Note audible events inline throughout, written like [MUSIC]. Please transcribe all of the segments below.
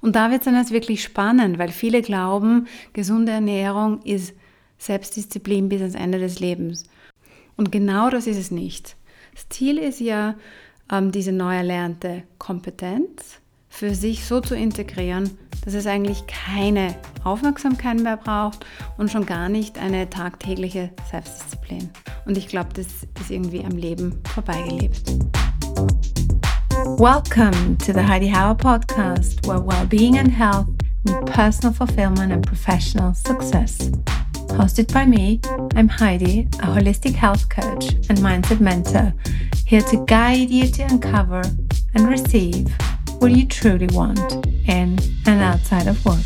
Und da wird es dann jetzt wirklich spannend, weil viele glauben, gesunde Ernährung ist Selbstdisziplin bis ans Ende des Lebens. Und genau das ist es nicht. Das Ziel ist ja, ähm, diese neu erlernte Kompetenz für sich so zu integrieren, dass es eigentlich keine Aufmerksamkeit mehr braucht und schon gar nicht eine tagtägliche Selbstdisziplin. Und ich glaube, das ist irgendwie am Leben vorbeigelebt. Welcome to the Heidi Hauer podcast, where well-being and health meet personal fulfillment and professional success. Hosted by me, I'm Heidi, a holistic health coach and mindset mentor, here to guide you to uncover and receive what you truly want in and outside of work.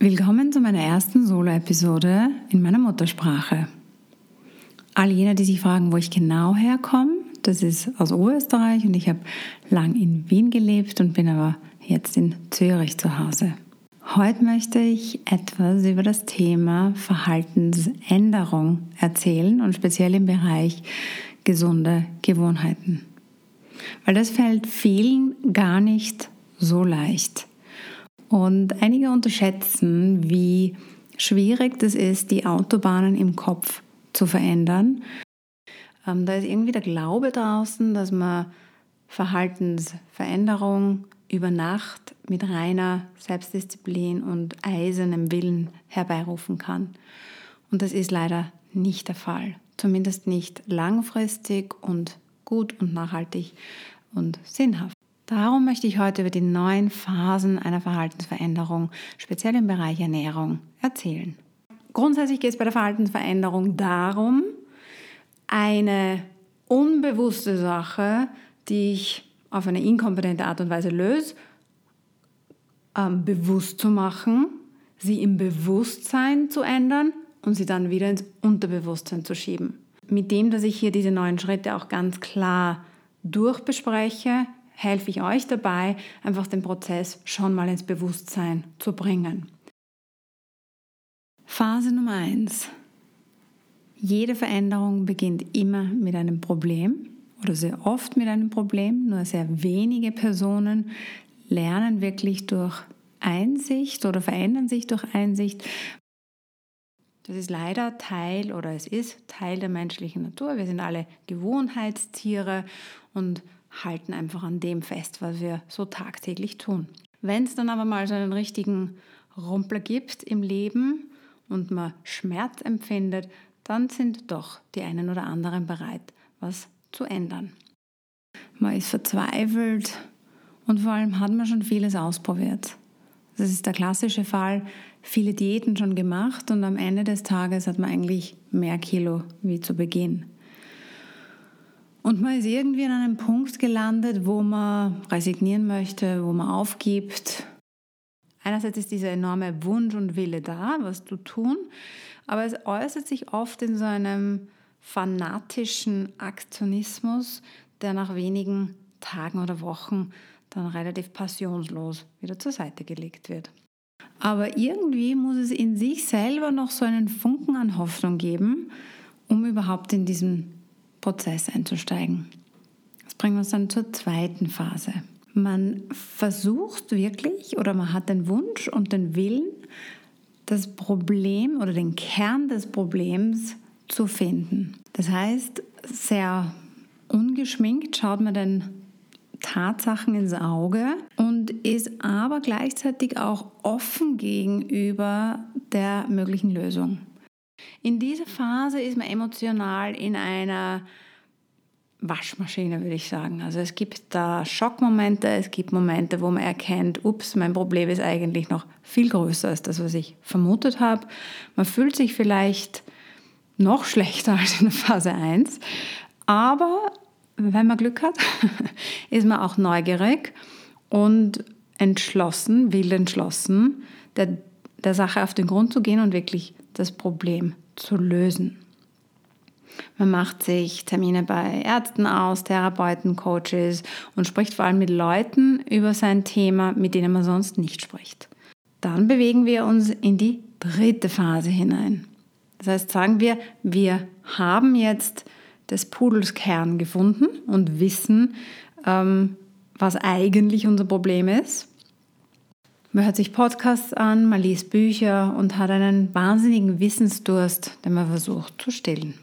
Willkommen zu meiner ersten Solo-Episode in meiner Muttersprache. All jene, die sich fragen, wo ich genau herkomme, das ist aus Oberösterreich und ich habe lang in Wien gelebt und bin aber jetzt in Zürich zu Hause. Heute möchte ich etwas über das Thema Verhaltensänderung erzählen und speziell im Bereich gesunde Gewohnheiten. Weil das fällt vielen gar nicht so leicht. Und einige unterschätzen, wie schwierig das ist, die Autobahnen im Kopf zu verändern. Ähm, da ist irgendwie der Glaube draußen, dass man Verhaltensveränderung über Nacht mit reiner Selbstdisziplin und eisernem Willen herbeirufen kann. Und das ist leider nicht der Fall. Zumindest nicht langfristig und gut und nachhaltig und sinnhaft. Darum möchte ich heute über die neuen Phasen einer Verhaltensveränderung, speziell im Bereich Ernährung, erzählen. Grundsätzlich geht es bei der Verhaltensveränderung darum, eine unbewusste Sache, die ich auf eine inkompetente Art und Weise löse, ähm, bewusst zu machen, sie im Bewusstsein zu ändern und sie dann wieder ins Unterbewusstsein zu schieben. Mit dem, dass ich hier diese neuen Schritte auch ganz klar durchbespreche, helfe ich euch dabei, einfach den Prozess schon mal ins Bewusstsein zu bringen. Phase Nummer 1. Jede Veränderung beginnt immer mit einem Problem oder sehr oft mit einem Problem. Nur sehr wenige Personen lernen wirklich durch Einsicht oder verändern sich durch Einsicht. Das ist leider Teil oder es ist Teil der menschlichen Natur. Wir sind alle Gewohnheitstiere und halten einfach an dem fest, was wir so tagtäglich tun. Wenn es dann aber mal so einen richtigen Rumpler gibt im Leben und man Schmerz empfindet, dann sind doch die einen oder anderen bereit, was zu ändern. Man ist verzweifelt und vor allem hat man schon vieles ausprobiert. Das ist der klassische Fall, viele Diäten schon gemacht und am Ende des Tages hat man eigentlich mehr Kilo wie zu Beginn. Und man ist irgendwie an einem Punkt gelandet, wo man resignieren möchte, wo man aufgibt. Einerseits ist dieser enorme Wunsch und Wille da, was zu tun, aber es äußert sich oft in so einem fanatischen Aktionismus, der nach wenigen Tagen oder Wochen dann relativ passionslos wieder zur Seite gelegt wird. Aber irgendwie muss es in sich selber noch so einen Funken an Hoffnung geben, um überhaupt in diesen Prozess einzusteigen. Das bringt uns dann zur zweiten Phase. Man versucht wirklich oder man hat den Wunsch und den Willen, das Problem oder den Kern des Problems zu finden. Das heißt, sehr ungeschminkt schaut man den Tatsachen ins Auge und ist aber gleichzeitig auch offen gegenüber der möglichen Lösung. In dieser Phase ist man emotional in einer Waschmaschine, würde ich sagen. Also es gibt da Schockmomente, es gibt Momente, wo man erkennt, ups, mein Problem ist eigentlich noch viel größer als das, was ich vermutet habe. Man fühlt sich vielleicht noch schlechter als in der Phase 1, aber wenn man Glück hat, [LAUGHS] ist man auch neugierig und entschlossen, will entschlossen, der, der Sache auf den Grund zu gehen und wirklich das Problem zu lösen. Man macht sich Termine bei Ärzten aus, Therapeuten, Coaches und spricht vor allem mit Leuten über sein Thema, mit denen man sonst nicht spricht. Dann bewegen wir uns in die dritte Phase hinein. Das heißt, sagen wir, wir haben jetzt des Pudels Kern gefunden und wissen, ähm, was eigentlich unser Problem ist. Man hört sich Podcasts an, man liest Bücher und hat einen wahnsinnigen Wissensdurst, den man versucht zu stillen.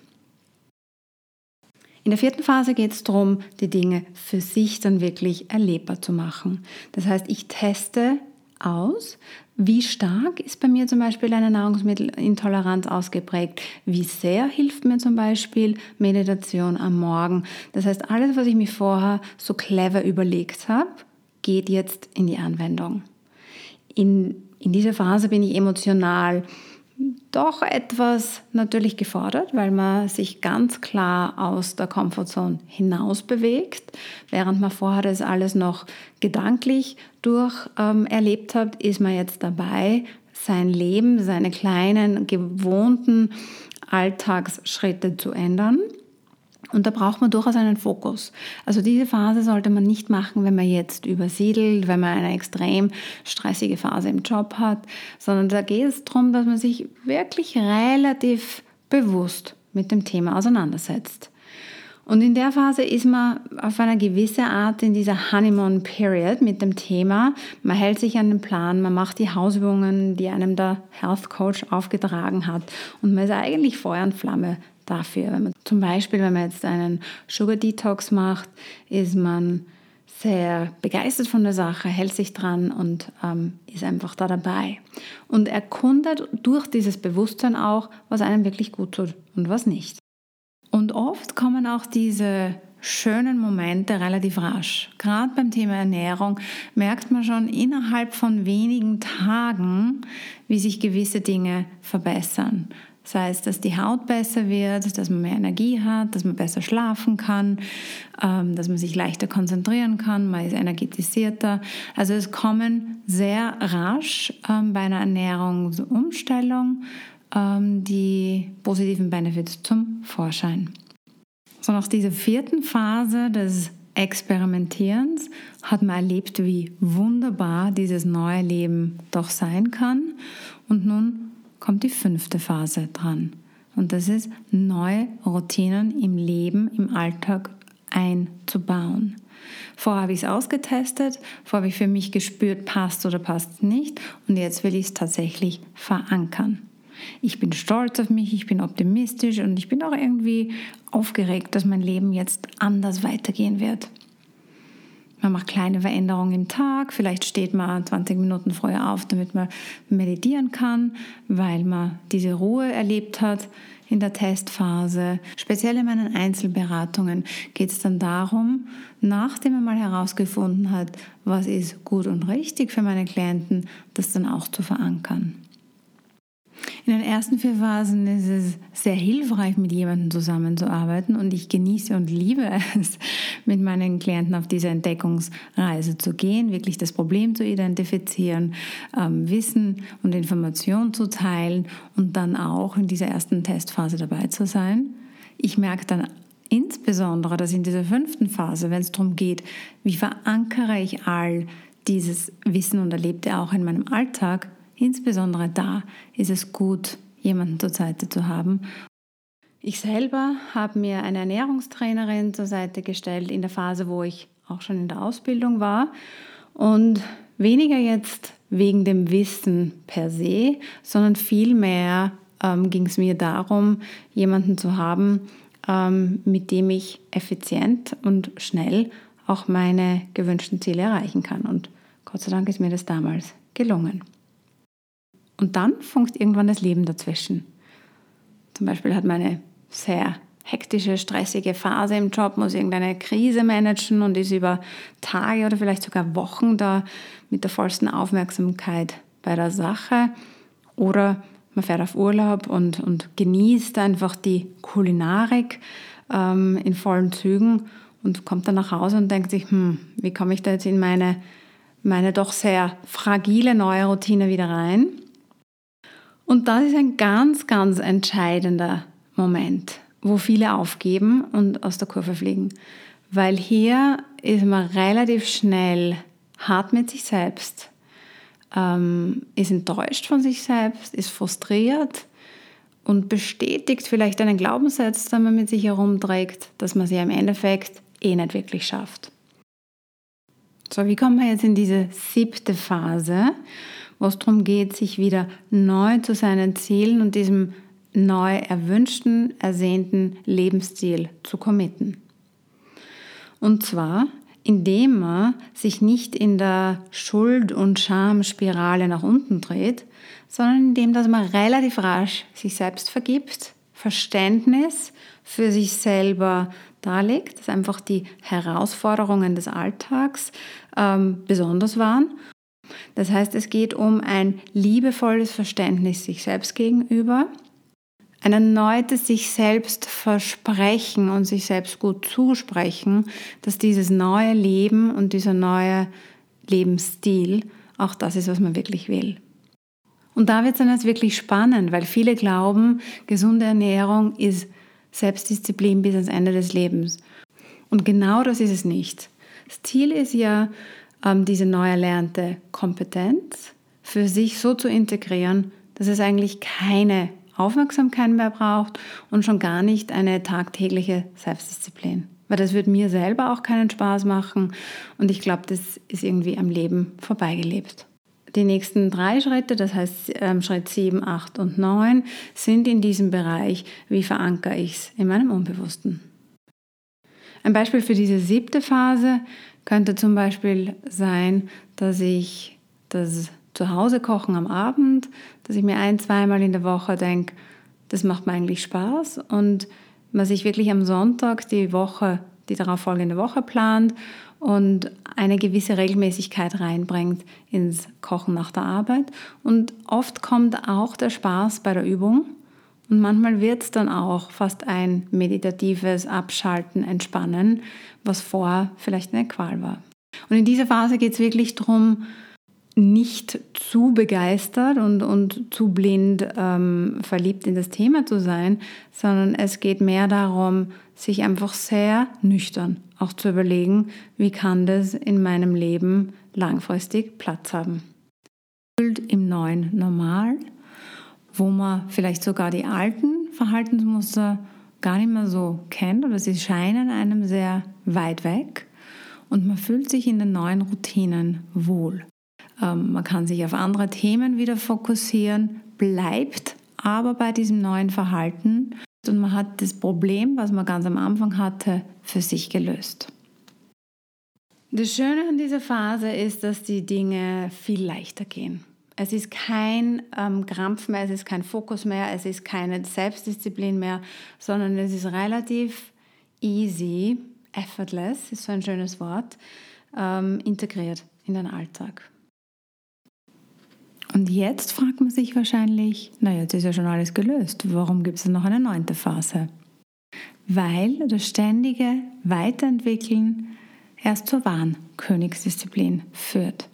In der vierten Phase geht es darum, die Dinge für sich dann wirklich erlebbar zu machen. Das heißt, ich teste aus, wie stark ist bei mir zum Beispiel eine Nahrungsmittelintoleranz ausgeprägt? Wie sehr hilft mir zum Beispiel Meditation am Morgen? Das heißt, alles, was ich mir vorher so clever überlegt habe, geht jetzt in die Anwendung. In, in dieser Phase bin ich emotional doch etwas natürlich gefordert, weil man sich ganz klar aus der Komfortzone hinaus bewegt. Während man vorher das alles noch gedanklich durch ähm, erlebt hat, ist man jetzt dabei, sein Leben, seine kleinen gewohnten Alltagsschritte zu ändern und da braucht man durchaus einen Fokus. Also diese Phase sollte man nicht machen, wenn man jetzt übersiedelt, wenn man eine extrem stressige Phase im Job hat, sondern da geht es darum, dass man sich wirklich relativ bewusst mit dem Thema auseinandersetzt. Und in der Phase ist man auf eine gewisse Art in dieser Honeymoon Period mit dem Thema. Man hält sich an den Plan, man macht die Hausübungen, die einem der Health Coach aufgetragen hat. Und man ist eigentlich Feuer und Flamme dafür. Wenn man, zum Beispiel, wenn man jetzt einen Sugar Detox macht, ist man sehr begeistert von der Sache, hält sich dran und ähm, ist einfach da dabei. Und erkundet durch dieses Bewusstsein auch, was einem wirklich gut tut und was nicht. Und oft kommen auch diese schönen Momente relativ rasch. Gerade beim Thema Ernährung merkt man schon innerhalb von wenigen Tagen, wie sich gewisse Dinge verbessern. Sei es, dass die Haut besser wird, dass man mehr Energie hat, dass man besser schlafen kann, ähm, dass man sich leichter konzentrieren kann, man ist energetisierter. Also es kommen sehr rasch ähm, bei einer Ernährungsumstellung ähm, die positiven Benefits zum Vorschein. So nach dieser vierten Phase des Experimentierens hat man erlebt, wie wunderbar dieses neue Leben doch sein kann. Und nun kommt die fünfte Phase dran. Und das ist, neue Routinen im Leben, im Alltag einzubauen. Vorher habe ich es ausgetestet, vorher habe ich für mich gespürt, passt oder passt nicht. Und jetzt will ich es tatsächlich verankern. Ich bin stolz auf mich, ich bin optimistisch und ich bin auch irgendwie aufgeregt, dass mein Leben jetzt anders weitergehen wird. Man macht kleine Veränderungen im Tag. Vielleicht steht man 20 Minuten früher auf, damit man meditieren kann, weil man diese Ruhe erlebt hat in der Testphase. Speziell in meinen Einzelberatungen geht es dann darum, nachdem man mal herausgefunden hat, was ist gut und richtig für meine Klienten, das dann auch zu verankern. In den ersten vier Phasen ist es sehr hilfreich, mit jemandem zusammenzuarbeiten und ich genieße und liebe [LAUGHS] es, mit meinen Klienten auf diese Entdeckungsreise zu gehen, wirklich das Problem zu identifizieren, ähm, Wissen und Informationen zu teilen und dann auch in dieser ersten Testphase dabei zu sein. Ich merke dann insbesondere, dass in dieser fünften Phase, wenn es darum geht, wie verankere ich all dieses Wissen und Erlebte auch in meinem Alltag, Insbesondere da ist es gut, jemanden zur Seite zu haben. Ich selber habe mir eine Ernährungstrainerin zur Seite gestellt in der Phase, wo ich auch schon in der Ausbildung war. Und weniger jetzt wegen dem Wissen per se, sondern vielmehr ähm, ging es mir darum, jemanden zu haben, ähm, mit dem ich effizient und schnell auch meine gewünschten Ziele erreichen kann. Und Gott sei Dank ist mir das damals gelungen. Und dann funkt irgendwann das Leben dazwischen. Zum Beispiel hat man eine sehr hektische, stressige Phase im Job, muss irgendeine Krise managen und ist über Tage oder vielleicht sogar Wochen da mit der vollsten Aufmerksamkeit bei der Sache. Oder man fährt auf Urlaub und, und genießt einfach die Kulinarik ähm, in vollen Zügen und kommt dann nach Hause und denkt sich, hm, wie komme ich da jetzt in meine, meine doch sehr fragile neue Routine wieder rein? Und das ist ein ganz, ganz entscheidender Moment, wo viele aufgeben und aus der Kurve fliegen. Weil hier ist man relativ schnell hart mit sich selbst, ähm, ist enttäuscht von sich selbst, ist frustriert und bestätigt vielleicht einen Glaubenssatz, den man mit sich herumträgt, dass man sie im Endeffekt eh nicht wirklich schafft. So, wie kommen wir jetzt in diese siebte Phase, wo es darum geht, sich wieder neu zu seinen Zielen und diesem neu erwünschten, ersehnten Lebensstil zu committen? Und zwar, indem man sich nicht in der Schuld- und Schamspirale nach unten dreht, sondern indem dass man relativ rasch sich selbst vergibt, Verständnis für sich selber darlegt, dass einfach die Herausforderungen des Alltags ähm, besonders waren. Das heißt, es geht um ein liebevolles Verständnis sich selbst gegenüber, ein erneutes sich selbst versprechen und sich selbst gut zusprechen, dass dieses neue Leben und dieser neue Lebensstil auch das ist, was man wirklich will. Und da wird es dann jetzt wirklich spannend, weil viele glauben, gesunde Ernährung ist Selbstdisziplin bis ans Ende des Lebens. Und genau das ist es nicht. Das Ziel ist ja, diese neu erlernte Kompetenz für sich so zu integrieren, dass es eigentlich keine Aufmerksamkeit mehr braucht und schon gar nicht eine tagtägliche Selbstdisziplin. Weil das wird mir selber auch keinen Spaß machen und ich glaube, das ist irgendwie am Leben vorbeigelebt. Die nächsten drei Schritte, das heißt ähm, Schritt 7, 8 und 9, sind in diesem Bereich, wie verankere ich es in meinem Unbewussten. Ein Beispiel für diese siebte Phase könnte zum Beispiel sein, dass ich das Zuhause-Kochen am Abend, dass ich mir ein, zweimal in der Woche denke, das macht mir eigentlich Spaß und man sich wirklich am Sonntag die Woche, die darauf folgende Woche plant und eine gewisse Regelmäßigkeit reinbringt ins Kochen nach der Arbeit. Und oft kommt auch der Spaß bei der Übung. Und manchmal wird es dann auch fast ein meditatives Abschalten, Entspannen, was vorher vielleicht eine Qual war. Und in dieser Phase geht es wirklich darum, nicht zu begeistert und, und zu blind ähm, verliebt in das Thema zu sein, sondern es geht mehr darum, sich einfach sehr nüchtern auch zu überlegen, wie kann das in meinem Leben langfristig Platz haben. Im neuen Normal, wo man vielleicht sogar die alten Verhaltensmuster gar nicht mehr so kennt oder sie scheinen einem sehr weit weg und man fühlt sich in den neuen Routinen wohl. Ähm, man kann sich auf andere Themen wieder fokussieren, bleibt aber bei diesem neuen Verhalten und man hat das Problem, was man ganz am Anfang hatte, für sich gelöst. Das Schöne an dieser Phase ist, dass die Dinge viel leichter gehen. Es ist kein ähm, Krampf mehr, es ist kein Fokus mehr, es ist keine Selbstdisziplin mehr, sondern es ist relativ easy, effortless, ist so ein schönes Wort, ähm, integriert in den Alltag. Und jetzt fragt man sich wahrscheinlich, naja, jetzt ist ja schon alles gelöst, warum gibt es noch eine neunte Phase? Weil das ständige Weiterentwickeln erst zur wahren Königsdisziplin führt.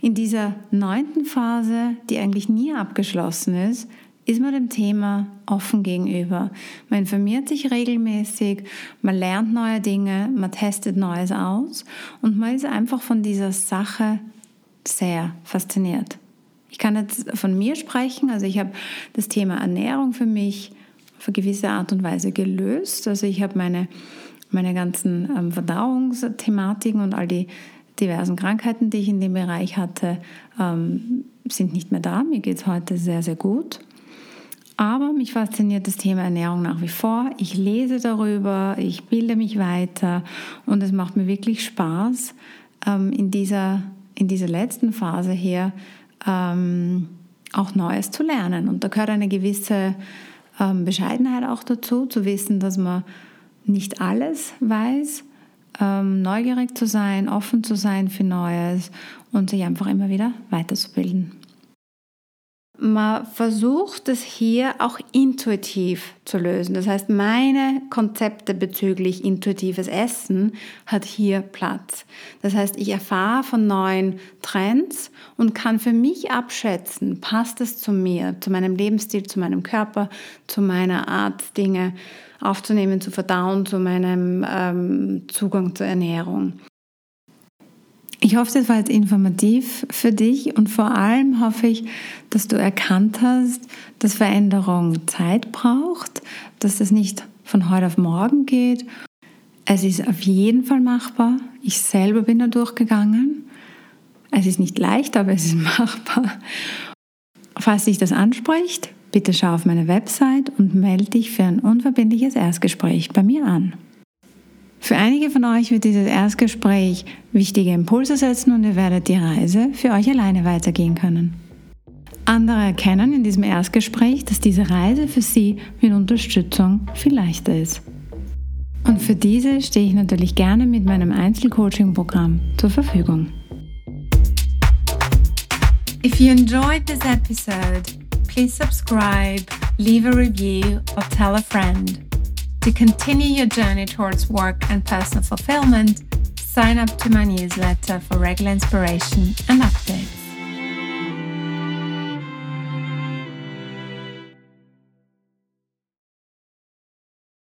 In dieser neunten Phase, die eigentlich nie abgeschlossen ist, ist man dem Thema offen gegenüber. Man informiert sich regelmäßig, man lernt neue Dinge, man testet Neues aus und man ist einfach von dieser Sache sehr fasziniert. Ich kann jetzt von mir sprechen, also ich habe das Thema Ernährung für mich auf eine gewisse Art und Weise gelöst. Also ich habe meine, meine ganzen ähm, Verdauungsthematiken und all die diversen Krankheiten, die ich in dem Bereich hatte, ähm, sind nicht mehr da. Mir geht es heute sehr, sehr gut. Aber mich fasziniert das Thema Ernährung nach wie vor. Ich lese darüber, ich bilde mich weiter und es macht mir wirklich Spaß, ähm, in dieser in dieser letzten Phase hier ähm, auch Neues zu lernen. Und da gehört eine gewisse ähm, Bescheidenheit auch dazu, zu wissen, dass man nicht alles weiß, ähm, neugierig zu sein, offen zu sein für Neues und sich einfach immer wieder weiterzubilden. Man versucht es hier auch intuitiv zu lösen. Das heißt, meine Konzepte bezüglich intuitives Essen hat hier Platz. Das heißt, ich erfahre von neuen Trends und kann für mich abschätzen, passt es zu mir, zu meinem Lebensstil, zu meinem Körper, zu meiner Art, Dinge aufzunehmen, zu verdauen, zu meinem ähm, Zugang zur Ernährung. Ich hoffe, das war jetzt informativ für dich und vor allem hoffe ich, dass du erkannt hast, dass Veränderung Zeit braucht, dass das nicht von heute auf morgen geht. Es ist auf jeden Fall machbar. Ich selber bin da durchgegangen. Es ist nicht leicht, aber es ist machbar. Falls dich das anspricht, bitte schau auf meine Website und melde dich für ein unverbindliches Erstgespräch bei mir an. Für einige von euch wird dieses Erstgespräch wichtige Impulse setzen und ihr werdet die Reise für euch alleine weitergehen können. Andere erkennen in diesem Erstgespräch, dass diese Reise für sie mit Unterstützung viel leichter ist. Und für diese stehe ich natürlich gerne mit meinem Einzelcoaching-Programm zur Verfügung. If you enjoyed this episode, please subscribe, leave a review or tell a friend. To continue your journey towards work and personal fulfillment, sign up to my newsletter for regular inspiration and updates.